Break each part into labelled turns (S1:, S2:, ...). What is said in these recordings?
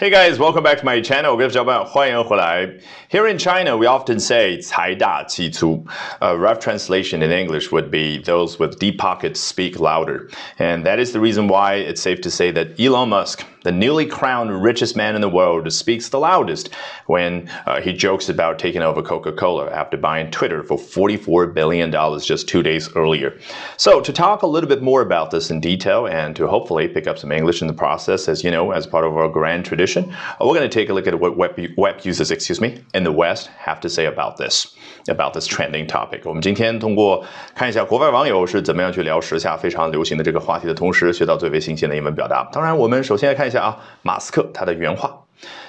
S1: Hey guys, welcome back to my channel. 我是小伴，欢迎回来。Here in China, we often say 财大气粗. A rough translation in English would be those with deep pockets speak louder. And that is the reason why it's safe to say that Elon Musk, the newly crowned richest man in the world, speaks the loudest when uh, he jokes about taking over Coca-Cola after buying Twitter for $44 billion just two days earlier. So to talk a little bit more about this in detail and to hopefully pick up some English in the process, as you know, as part of our grand tradition tradition. We're going to take a look at what web, web users, excuse me, in the West have to say about this, about this trending topic. 我们今天通过看一下国外网友是怎么样去聊时下非常流行的这个话题的同时，学到最为新鲜的英文表达。当然，我们首先来看一下啊，马斯克他的原话。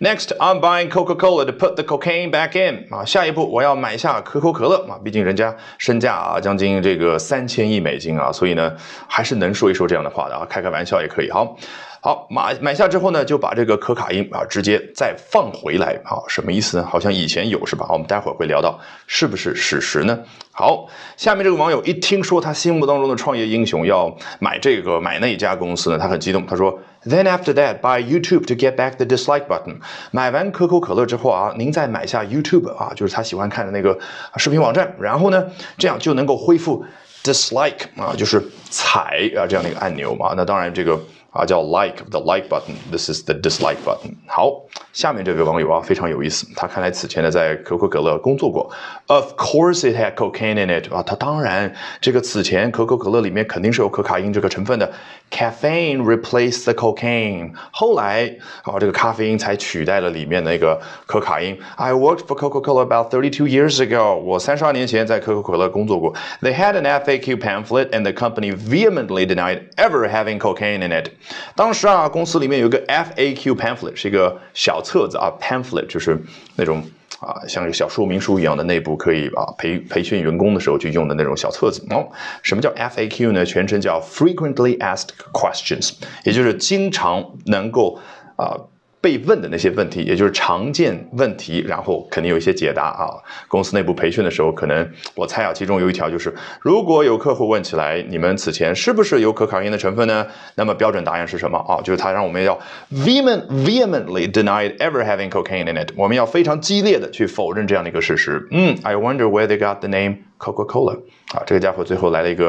S1: Next, I'm buying Coca-Cola to put the cocaine back in. 啊，下一步我要买下可口可乐啊，毕竟人家身价啊将近这个三千亿美金啊，所以呢还是能说一说这样的话的啊，开开玩笑也可以。好。好，买买下之后呢，就把这个可卡因啊直接再放回来啊，什么意思呢？好像以前有是吧？我们待会儿会聊到是不是事实呢？好，下面这个网友一听说他心目当中的创业英雄要买这个买那家公司呢，他很激动，他说：“Then after that, buy YouTube to get back the dislike button。”买完可口可乐之后啊，您再买下 YouTube 啊，就是他喜欢看的那个视频网站，然后呢，这样就能够恢复 dislike 啊，就是踩啊这样的一个按钮嘛。那当然这个。啊，叫 like the like button，this is the dislike button。好，下面这位网友啊非常有意思，他看来此前呢在可口可乐工作过。Of course it had cocaine in it 啊，他当然这个此前可口可乐里面肯定是有可卡因这个成分的。Caffeine replaced the cocaine，后来啊这个咖啡因才取代了里面那个可卡因。I worked for Coca-Cola about thirty-two years ago，我三十二年前在可口可乐工作过。They had an FAQ pamphlet and the company vehemently denied ever having cocaine in it。当时啊，公司里面有个 FAQ pamphlet，是一个小册子啊，pamphlet 就是那种啊，像一个小说明书一样的，内部可以啊培培训员工的时候去用的那种小册子。哦，什么叫 FAQ 呢？全称叫 Frequently Asked Questions，也就是经常能够啊。被问的那些问题，也就是常见问题，然后肯定有一些解答啊。公司内部培训的时候，可能我猜啊，其中有一条就是，如果有客户问起来，你们此前是不是有可卡因的成分呢？那么标准答案是什么啊？就是他让我们要 vehement vehemently denied ever having cocaine in it，我们要非常激烈的去否认这样的一个事实。嗯，I wonder where they got the name。Coca-Cola 啊，这个家伙最后来了一个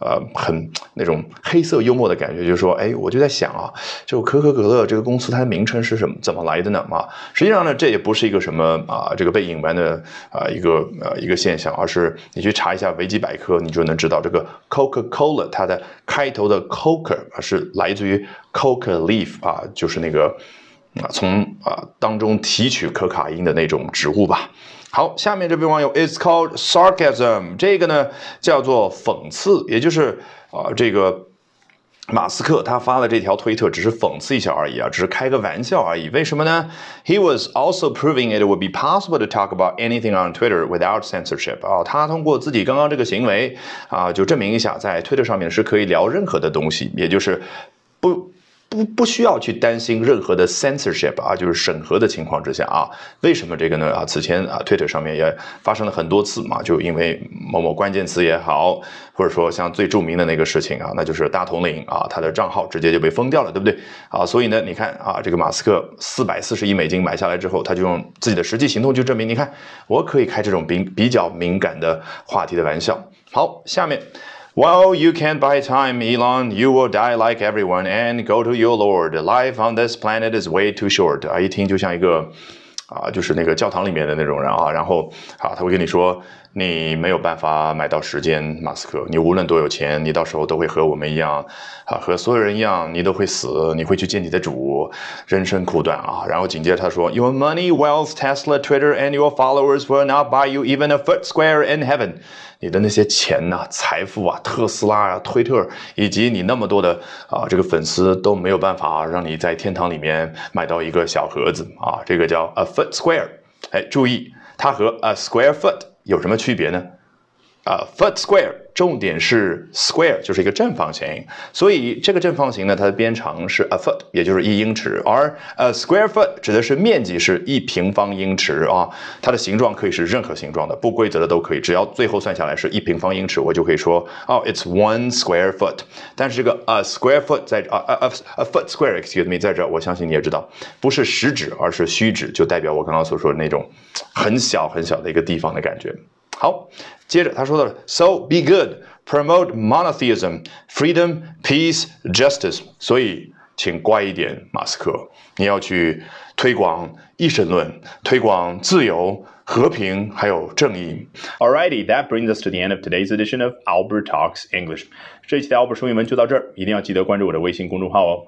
S1: 呃很那种黑色幽默的感觉，就是说，哎，我就在想啊，就可口可乐这个公司它的名称是什么，怎么来的呢？啊，实际上呢，这也不是一个什么啊这个被隐瞒的啊一个呃一个现象，而是你去查一下维基百科，你就能知道这个 Coca-Cola 它的开头的 Coca 是来自于 Coca leaf 啊，就是那个啊从啊当中提取可卡因的那种植物吧。好，下面这位网友，It's called sarcasm。这个呢叫做讽刺，也就是啊，这个马斯克他发了这条推特只是讽刺一下而已啊，只是开个玩笑而已。为什么呢？He was also proving it would be possible to talk about anything on Twitter without censorship。啊，他通过自己刚刚这个行为啊，就证明一下，在推特上面是可以聊任何的东西，也就是不。不不需要去担心任何的 censorship 啊，就是审核的情况之下啊，为什么这个呢？啊，此前啊，Twitter 上面也发生了很多次嘛，就因为某某关键词也好，或者说像最著名的那个事情啊，那就是大统领啊，他的账号直接就被封掉了，对不对？啊，所以呢，你看啊，这个马斯克四百四十亿美金买下来之后，他就用自己的实际行动去证明，你看我可以开这种比比较敏感的话题的玩笑。好，下面。Well, you can't buy time, Elon. You will die like everyone and go to your Lord. Life on this planet is way too short. 啊，一听就像一个啊，就是那个教堂里面的那种人啊。然后啊，他会跟你说， 你没有办法买到时间，马斯克。你无论多有钱，你到时候都会和我们一样啊，和所有人一样，你都会死。你会去见你的主，人生苦短啊。然后紧接着他说，Your money, wealth, Tesla, Twitter, and your followers will not buy you even a foot square in heaven. 你的那些钱呐、财富啊、特斯拉啊、推特，以及你那么多的啊这个粉丝都没有办法让你在天堂里面买到一个小盒子啊，这个叫 a foot square。哎，注意，它和 a square foot 有什么区别呢？啊，foot square，重点是 square 就是一个正方形，所以这个正方形呢，它的边长是 a foot，也就是一英尺，而 a square foot 指的是面积是一平方英尺啊，它的形状可以是任何形状的，不规则的都可以，只要最后算下来是一平方英尺，我就可以说哦，it's one square foot。但是这个 a square foot 在啊啊啊 a foot square，excuse me，在这我相信你也知道，不是实指，而是虚指，就代表我刚刚所说的那种很小很小的一个地方的感觉。好，接着他说到了，So be good, promote monotheism, freedom, peace, justice。所以，请乖一点，马斯克，你要去推广一神论，推广自由、和平还有正义。Alrighty, that brings us to the end of today's edition of Albert Talks English。这一期的 Albert 说英文就到这儿，一定要记得关注我的微信公众号哦。